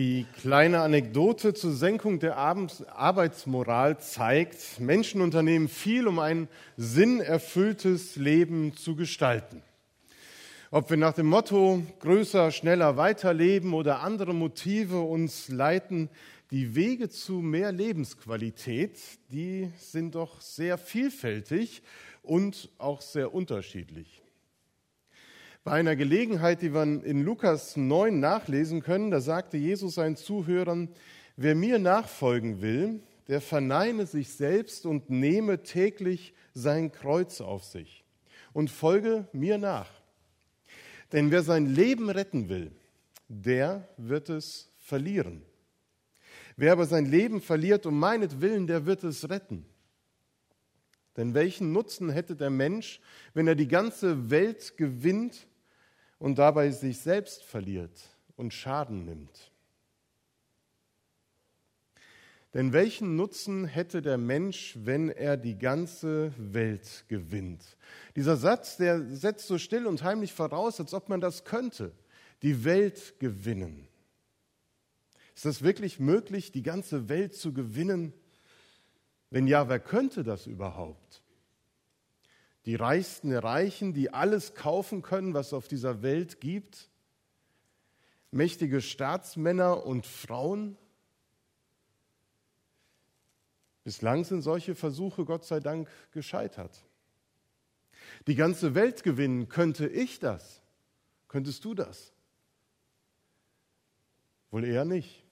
Die kleine Anekdote zur Senkung der Arbeitsmoral zeigt, Menschen unternehmen viel, um ein sinnerfülltes Leben zu gestalten. Ob wir nach dem Motto größer, schneller weiterleben oder andere Motive uns leiten, die Wege zu mehr Lebensqualität, die sind doch sehr vielfältig und auch sehr unterschiedlich. Bei einer Gelegenheit, die wir in Lukas 9 nachlesen können, da sagte Jesus seinen Zuhörern, wer mir nachfolgen will, der verneine sich selbst und nehme täglich sein Kreuz auf sich und folge mir nach. Denn wer sein Leben retten will, der wird es verlieren. Wer aber sein Leben verliert um meinetwillen, der wird es retten. Denn welchen Nutzen hätte der Mensch, wenn er die ganze Welt gewinnt und dabei sich selbst verliert und Schaden nimmt. Denn welchen Nutzen hätte der Mensch, wenn er die ganze Welt gewinnt? Dieser Satz, der setzt so still und heimlich voraus, als ob man das könnte, die Welt gewinnen. Ist das wirklich möglich, die ganze Welt zu gewinnen? Wenn ja, wer könnte das überhaupt? Die Reichsten der Reichen, die alles kaufen können, was es auf dieser Welt gibt, mächtige Staatsmänner und Frauen. Bislang sind solche Versuche, Gott sei Dank, gescheitert. Die ganze Welt gewinnen, könnte ich das? Könntest du das? Wohl eher nicht.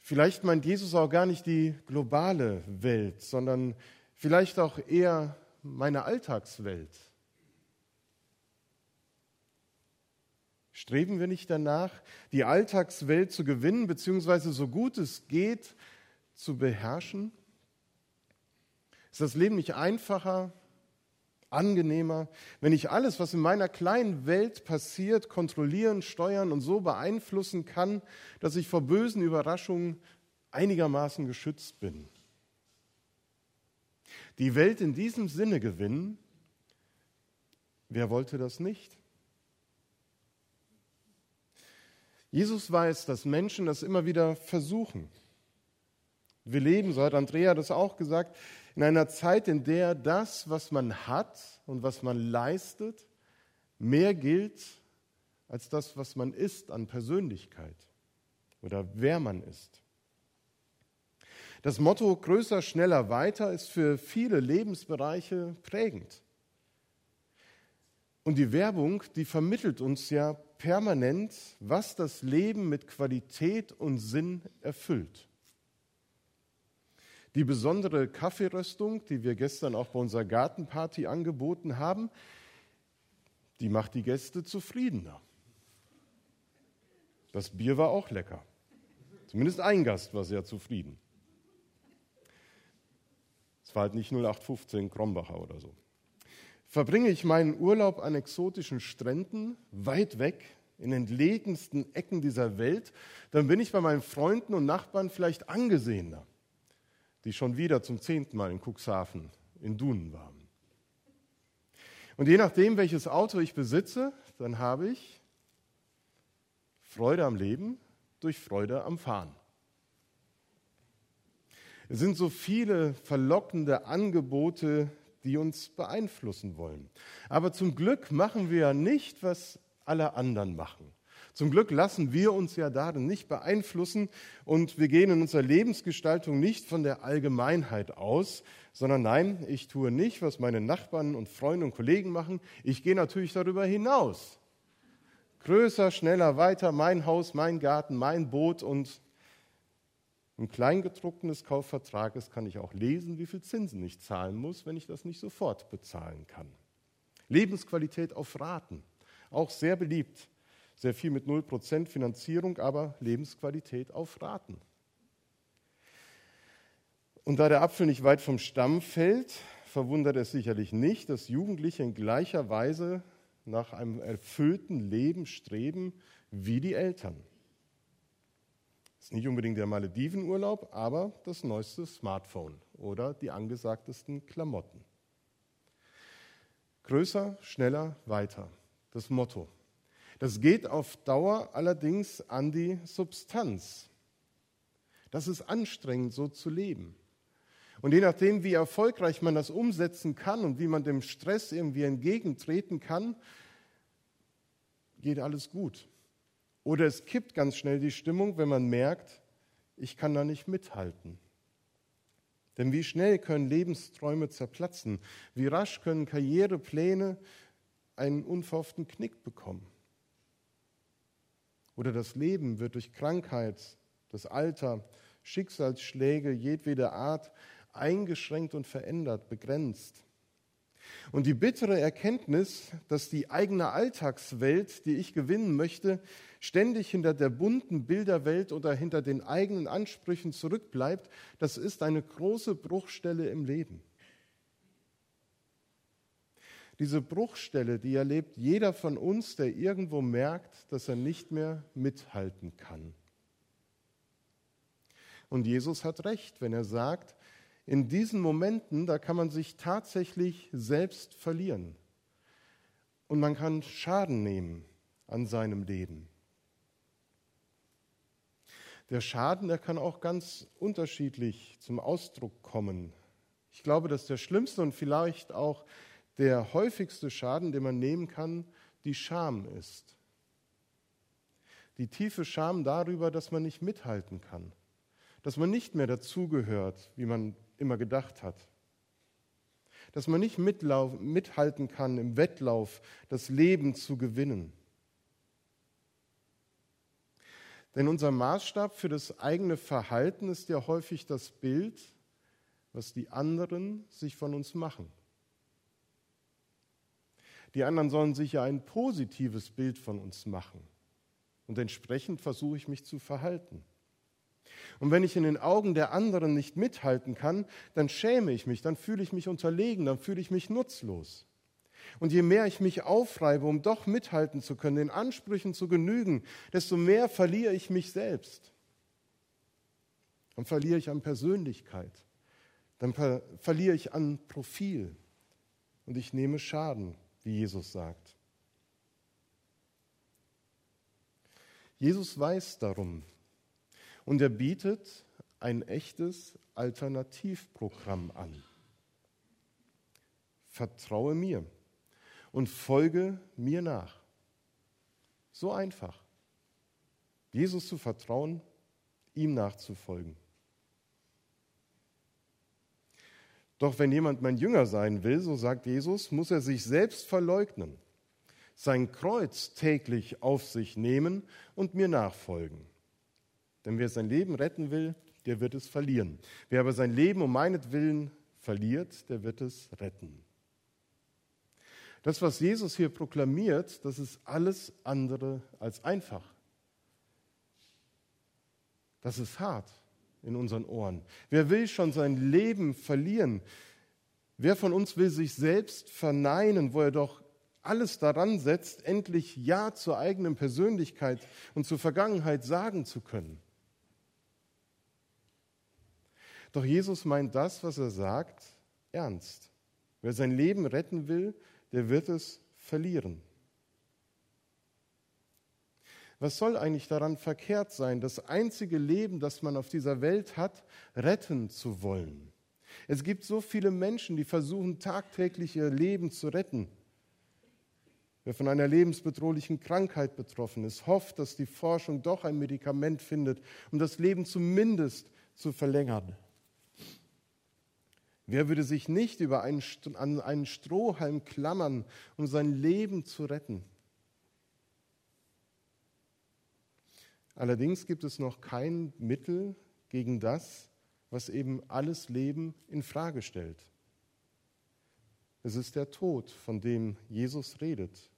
Vielleicht meint Jesus auch gar nicht die globale Welt, sondern vielleicht auch eher meine Alltagswelt. Streben wir nicht danach, die Alltagswelt zu gewinnen, beziehungsweise so gut es geht zu beherrschen? Ist das Leben nicht einfacher, angenehmer, wenn ich alles, was in meiner kleinen Welt passiert, kontrollieren, steuern und so beeinflussen kann, dass ich vor bösen Überraschungen einigermaßen geschützt bin? Die Welt in diesem Sinne gewinnen, wer wollte das nicht? Jesus weiß, dass Menschen das immer wieder versuchen. Wir leben, so hat Andrea das auch gesagt, in einer Zeit, in der das, was man hat und was man leistet, mehr gilt als das, was man ist an Persönlichkeit oder wer man ist. Das Motto größer, schneller, weiter ist für viele Lebensbereiche prägend. Und die Werbung, die vermittelt uns ja permanent, was das Leben mit Qualität und Sinn erfüllt. Die besondere Kaffeeröstung, die wir gestern auch bei unserer Gartenparty angeboten haben, die macht die Gäste zufriedener. Das Bier war auch lecker. Zumindest ein Gast war sehr zufrieden. War halt nicht 0815 Krombacher oder so. Verbringe ich meinen Urlaub an exotischen Stränden, weit weg, in entlegensten Ecken dieser Welt, dann bin ich bei meinen Freunden und Nachbarn vielleicht angesehener, die schon wieder zum zehnten Mal in Cuxhaven in Dunen waren. Und je nachdem, welches Auto ich besitze, dann habe ich Freude am Leben durch Freude am Fahren. Es sind so viele verlockende Angebote, die uns beeinflussen wollen. Aber zum Glück machen wir ja nicht, was alle anderen machen. Zum Glück lassen wir uns ja darin nicht beeinflussen und wir gehen in unserer Lebensgestaltung nicht von der Allgemeinheit aus, sondern nein, ich tue nicht, was meine Nachbarn und Freunde und Kollegen machen. Ich gehe natürlich darüber hinaus. Größer, schneller, weiter, mein Haus, mein Garten, mein Boot und im Kleingedruckten des Kaufvertrages kann ich auch lesen, wie viel Zinsen ich zahlen muss, wenn ich das nicht sofort bezahlen kann. Lebensqualität auf Raten, auch sehr beliebt. Sehr viel mit 0% Finanzierung, aber Lebensqualität auf Raten. Und da der Apfel nicht weit vom Stamm fällt, verwundert es sicherlich nicht, dass Jugendliche in gleicher Weise nach einem erfüllten Leben streben wie die Eltern. Ist nicht unbedingt der Maledivenurlaub, aber das neueste Smartphone oder die angesagtesten Klamotten. Größer, schneller, weiter. Das Motto. Das geht auf Dauer allerdings an die Substanz. Das ist anstrengend, so zu leben. Und je nachdem, wie erfolgreich man das umsetzen kann und wie man dem Stress irgendwie entgegentreten kann, geht alles gut. Oder es kippt ganz schnell die Stimmung, wenn man merkt, ich kann da nicht mithalten. Denn wie schnell können Lebensträume zerplatzen? Wie rasch können Karrierepläne einen unverhofften Knick bekommen? Oder das Leben wird durch Krankheit, das Alter, Schicksalsschläge jedweder Art eingeschränkt und verändert, begrenzt. Und die bittere Erkenntnis, dass die eigene Alltagswelt, die ich gewinnen möchte, ständig hinter der bunten Bilderwelt oder hinter den eigenen Ansprüchen zurückbleibt, das ist eine große Bruchstelle im Leben. Diese Bruchstelle, die erlebt jeder von uns, der irgendwo merkt, dass er nicht mehr mithalten kann. Und Jesus hat recht, wenn er sagt, in diesen Momenten, da kann man sich tatsächlich selbst verlieren. Und man kann Schaden nehmen an seinem Leben. Der Schaden, der kann auch ganz unterschiedlich zum Ausdruck kommen. Ich glaube, dass der schlimmste und vielleicht auch der häufigste Schaden, den man nehmen kann, die Scham ist. Die tiefe Scham darüber, dass man nicht mithalten kann, dass man nicht mehr dazugehört, wie man immer gedacht hat, dass man nicht mithalten kann im Wettlauf, das Leben zu gewinnen. Denn unser Maßstab für das eigene Verhalten ist ja häufig das Bild, was die anderen sich von uns machen. Die anderen sollen sich ja ein positives Bild von uns machen. Und entsprechend versuche ich mich zu verhalten. Und wenn ich in den Augen der anderen nicht mithalten kann, dann schäme ich mich, dann fühle ich mich unterlegen, dann fühle ich mich nutzlos. Und je mehr ich mich aufreibe, um doch mithalten zu können, den Ansprüchen zu genügen, desto mehr verliere ich mich selbst. Dann verliere ich an Persönlichkeit. Dann ver verliere ich an Profil. Und ich nehme Schaden, wie Jesus sagt. Jesus weiß darum. Und er bietet ein echtes Alternativprogramm an. Vertraue mir und folge mir nach. So einfach. Jesus zu vertrauen, ihm nachzufolgen. Doch wenn jemand mein Jünger sein will, so sagt Jesus, muss er sich selbst verleugnen, sein Kreuz täglich auf sich nehmen und mir nachfolgen. Denn wer sein Leben retten will, der wird es verlieren. Wer aber sein Leben um meinetwillen verliert, der wird es retten. Das, was Jesus hier proklamiert, das ist alles andere als einfach. Das ist hart in unseren Ohren. Wer will schon sein Leben verlieren? Wer von uns will sich selbst verneinen, wo er doch alles daran setzt, endlich Ja zur eigenen Persönlichkeit und zur Vergangenheit sagen zu können? Doch Jesus meint das, was er sagt, ernst. Wer sein Leben retten will, der wird es verlieren. Was soll eigentlich daran verkehrt sein, das einzige Leben, das man auf dieser Welt hat, retten zu wollen? Es gibt so viele Menschen, die versuchen tagtäglich ihr Leben zu retten. Wer von einer lebensbedrohlichen Krankheit betroffen ist, hofft, dass die Forschung doch ein Medikament findet, um das Leben zumindest zu verlängern. Wer würde sich nicht über einen, an einen Strohhalm klammern, um sein Leben zu retten? Allerdings gibt es noch kein Mittel gegen das, was eben alles Leben in Frage stellt. Es ist der Tod, von dem Jesus redet.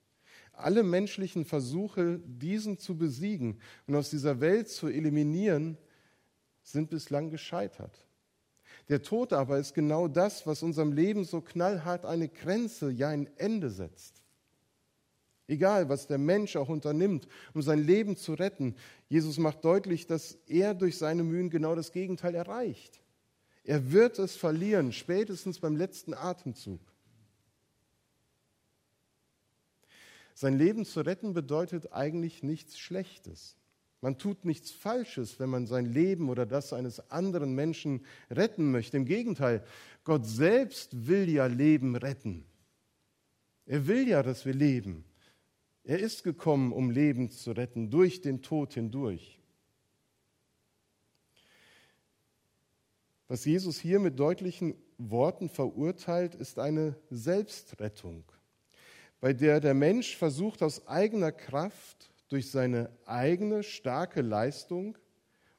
Alle menschlichen Versuche, diesen zu besiegen und aus dieser Welt zu eliminieren, sind bislang gescheitert. Der Tod aber ist genau das, was unserem Leben so knallhart eine Grenze, ja ein Ende setzt. Egal, was der Mensch auch unternimmt, um sein Leben zu retten, Jesus macht deutlich, dass er durch seine Mühen genau das Gegenteil erreicht. Er wird es verlieren, spätestens beim letzten Atemzug. Sein Leben zu retten bedeutet eigentlich nichts Schlechtes. Man tut nichts Falsches, wenn man sein Leben oder das eines anderen Menschen retten möchte. Im Gegenteil, Gott selbst will ja Leben retten. Er will ja, dass wir leben. Er ist gekommen, um Leben zu retten, durch den Tod hindurch. Was Jesus hier mit deutlichen Worten verurteilt, ist eine Selbstrettung, bei der der Mensch versucht, aus eigener Kraft, durch seine eigene starke Leistung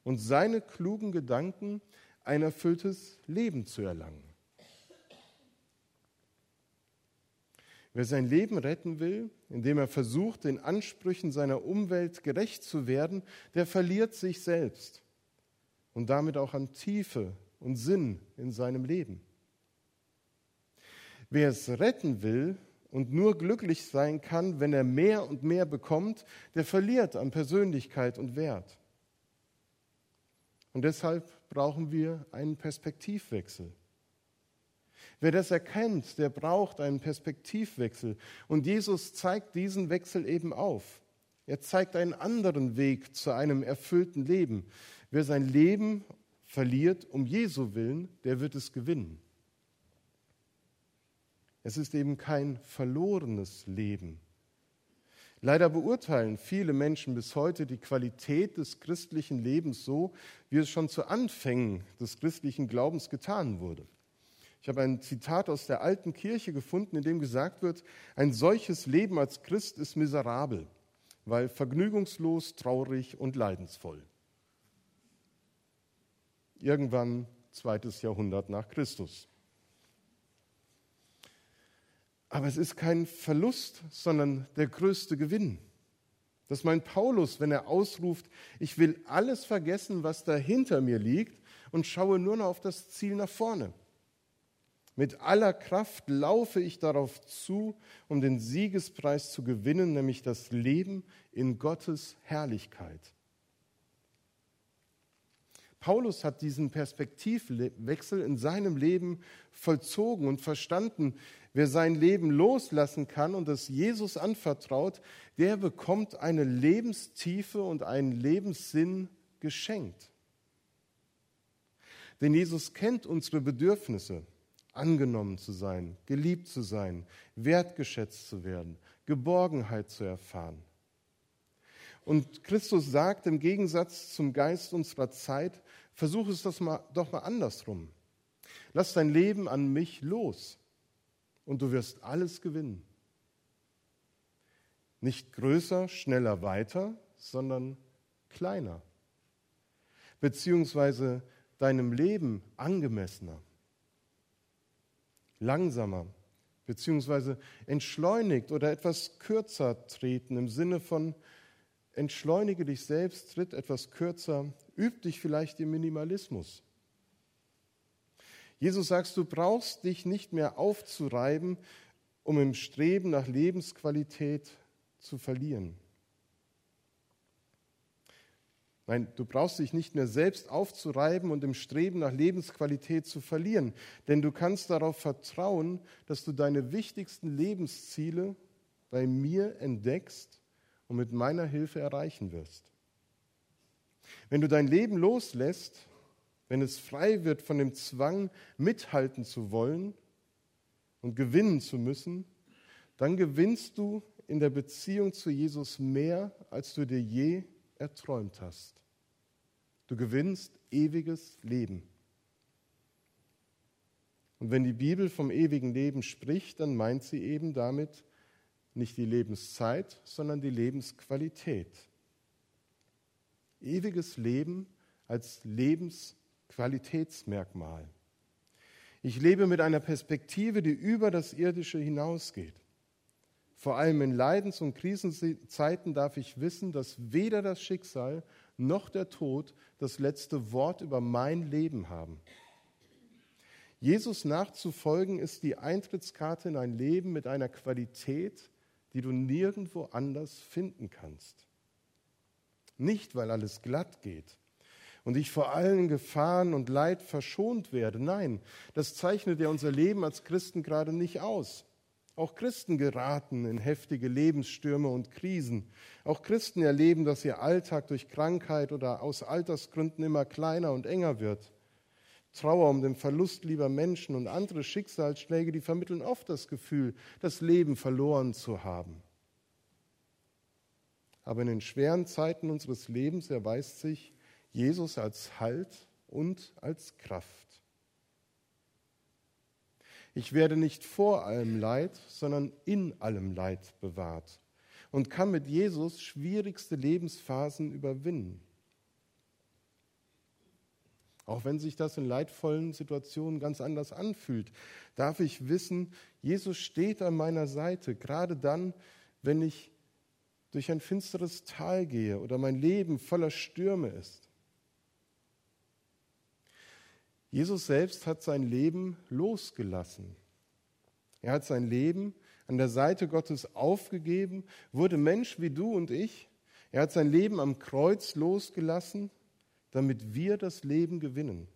und seine klugen Gedanken ein erfülltes Leben zu erlangen. Wer sein Leben retten will, indem er versucht, den Ansprüchen seiner Umwelt gerecht zu werden, der verliert sich selbst und damit auch an Tiefe und Sinn in seinem Leben. Wer es retten will und nur glücklich sein kann, wenn er mehr und mehr bekommt, der verliert an Persönlichkeit und Wert. Und deshalb brauchen wir einen Perspektivwechsel. Wer das erkennt, der braucht einen Perspektivwechsel. Und Jesus zeigt diesen Wechsel eben auf. Er zeigt einen anderen Weg zu einem erfüllten Leben. Wer sein Leben verliert um Jesu willen, der wird es gewinnen. Es ist eben kein verlorenes Leben. Leider beurteilen viele Menschen bis heute die Qualität des christlichen Lebens so, wie es schon zu Anfängen des christlichen Glaubens getan wurde. Ich habe ein Zitat aus der alten Kirche gefunden, in dem gesagt wird, ein solches Leben als Christ ist miserabel, weil vergnügungslos, traurig und leidensvoll. Irgendwann zweites Jahrhundert nach Christus. Aber es ist kein Verlust, sondern der größte Gewinn. Das meint Paulus, wenn er ausruft, ich will alles vergessen, was da hinter mir liegt und schaue nur noch auf das Ziel nach vorne. Mit aller Kraft laufe ich darauf zu, um den Siegespreis zu gewinnen, nämlich das Leben in Gottes Herrlichkeit. Paulus hat diesen Perspektivwechsel in seinem Leben vollzogen und verstanden, wer sein Leben loslassen kann und es Jesus anvertraut, der bekommt eine Lebenstiefe und einen Lebenssinn geschenkt. Denn Jesus kennt unsere Bedürfnisse angenommen zu sein, geliebt zu sein, wertgeschätzt zu werden, Geborgenheit zu erfahren. Und Christus sagt im Gegensatz zum Geist unserer Zeit, versuch es doch mal, doch mal andersrum. Lass dein Leben an mich los und du wirst alles gewinnen. Nicht größer, schneller, weiter, sondern kleiner. Beziehungsweise deinem Leben angemessener langsamer beziehungsweise entschleunigt oder etwas kürzer treten im Sinne von entschleunige dich selbst, tritt etwas kürzer, üb dich vielleicht im Minimalismus. Jesus sagt, du brauchst dich nicht mehr aufzureiben, um im Streben nach Lebensqualität zu verlieren. Nein, du brauchst dich nicht mehr selbst aufzureiben und im Streben nach Lebensqualität zu verlieren, denn du kannst darauf vertrauen, dass du deine wichtigsten Lebensziele bei mir entdeckst und mit meiner Hilfe erreichen wirst. Wenn du dein Leben loslässt, wenn es frei wird von dem Zwang, mithalten zu wollen und gewinnen zu müssen, dann gewinnst du in der Beziehung zu Jesus mehr, als du dir je erträumt hast. Du gewinnst ewiges Leben. Und wenn die Bibel vom ewigen Leben spricht, dann meint sie eben damit nicht die Lebenszeit, sondern die Lebensqualität. Ewiges Leben als Lebensqualitätsmerkmal. Ich lebe mit einer Perspektive, die über das Irdische hinausgeht. Vor allem in Leidens- und Krisenzeiten darf ich wissen, dass weder das Schicksal noch der Tod das letzte Wort über mein Leben haben. Jesus nachzufolgen ist die Eintrittskarte in ein Leben mit einer Qualität, die du nirgendwo anders finden kannst. Nicht, weil alles glatt geht und ich vor allen Gefahren und Leid verschont werde. Nein, das zeichnet ja unser Leben als Christen gerade nicht aus. Auch Christen geraten in heftige Lebensstürme und Krisen. Auch Christen erleben, dass ihr Alltag durch Krankheit oder aus Altersgründen immer kleiner und enger wird. Trauer um den Verlust lieber Menschen und andere Schicksalsschläge, die vermitteln oft das Gefühl, das Leben verloren zu haben. Aber in den schweren Zeiten unseres Lebens erweist sich Jesus als Halt und als Kraft. Ich werde nicht vor allem Leid, sondern in allem Leid bewahrt und kann mit Jesus schwierigste Lebensphasen überwinden. Auch wenn sich das in leidvollen Situationen ganz anders anfühlt, darf ich wissen, Jesus steht an meiner Seite, gerade dann, wenn ich durch ein finsteres Tal gehe oder mein Leben voller Stürme ist. Jesus selbst hat sein Leben losgelassen. Er hat sein Leben an der Seite Gottes aufgegeben, wurde Mensch wie du und ich. Er hat sein Leben am Kreuz losgelassen, damit wir das Leben gewinnen.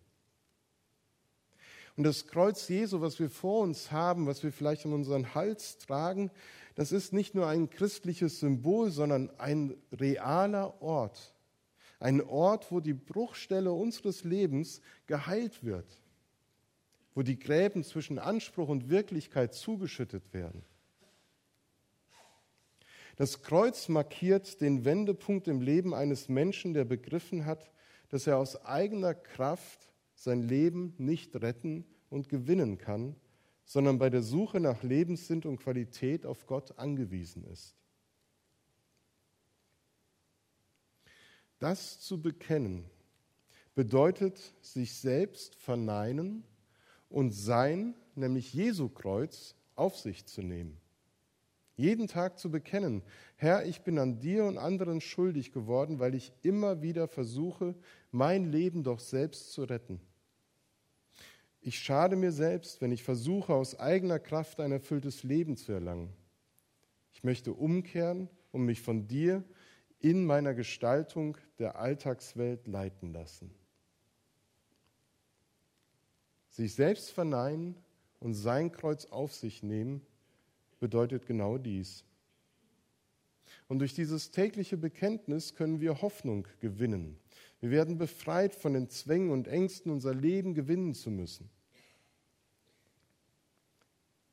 Und das Kreuz Jesu, was wir vor uns haben, was wir vielleicht an unseren Hals tragen, das ist nicht nur ein christliches Symbol, sondern ein realer Ort, ein Ort, wo die Bruchstelle unseres Lebens geheilt wird, wo die Gräben zwischen Anspruch und Wirklichkeit zugeschüttet werden. Das Kreuz markiert den Wendepunkt im Leben eines Menschen, der begriffen hat, dass er aus eigener Kraft sein Leben nicht retten und gewinnen kann, sondern bei der Suche nach Lebenssinn und Qualität auf Gott angewiesen ist. Das zu bekennen bedeutet sich selbst verneinen und sein, nämlich Jesu Kreuz, auf sich zu nehmen. Jeden Tag zu bekennen, Herr, ich bin an dir und anderen schuldig geworden, weil ich immer wieder versuche, mein Leben doch selbst zu retten. Ich schade mir selbst, wenn ich versuche, aus eigener Kraft ein erfülltes Leben zu erlangen. Ich möchte umkehren und mich von dir in meiner Gestaltung der Alltagswelt leiten lassen. Sich selbst verneinen und sein Kreuz auf sich nehmen, bedeutet genau dies. Und durch dieses tägliche Bekenntnis können wir Hoffnung gewinnen. Wir werden befreit von den Zwängen und Ängsten, unser Leben gewinnen zu müssen.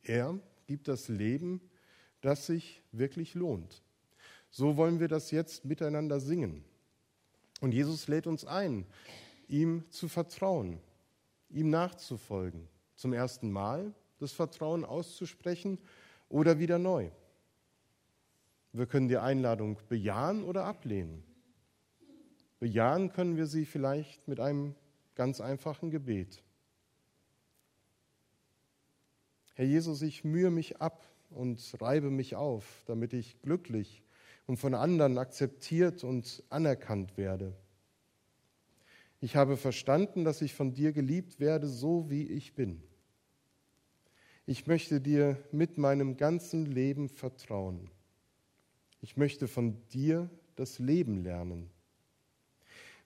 Er gibt das Leben, das sich wirklich lohnt. So wollen wir das jetzt miteinander singen. Und Jesus lädt uns ein, ihm zu vertrauen, ihm nachzufolgen. Zum ersten Mal das Vertrauen auszusprechen oder wieder neu. Wir können die Einladung bejahen oder ablehnen. Bejahen können wir sie vielleicht mit einem ganz einfachen Gebet. Herr Jesus, ich mühe mich ab und reibe mich auf, damit ich glücklich und von anderen akzeptiert und anerkannt werde. Ich habe verstanden, dass ich von dir geliebt werde, so wie ich bin. Ich möchte dir mit meinem ganzen Leben vertrauen. Ich möchte von dir das Leben lernen.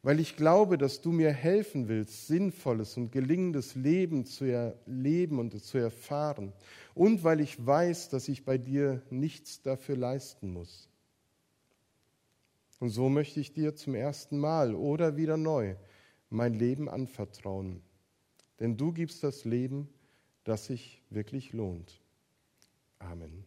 Weil ich glaube, dass du mir helfen willst, sinnvolles und gelingendes Leben zu erleben und zu erfahren. Und weil ich weiß, dass ich bei dir nichts dafür leisten muss. Und so möchte ich dir zum ersten Mal oder wieder neu mein Leben anvertrauen. Denn du gibst das Leben, das sich wirklich lohnt. Amen.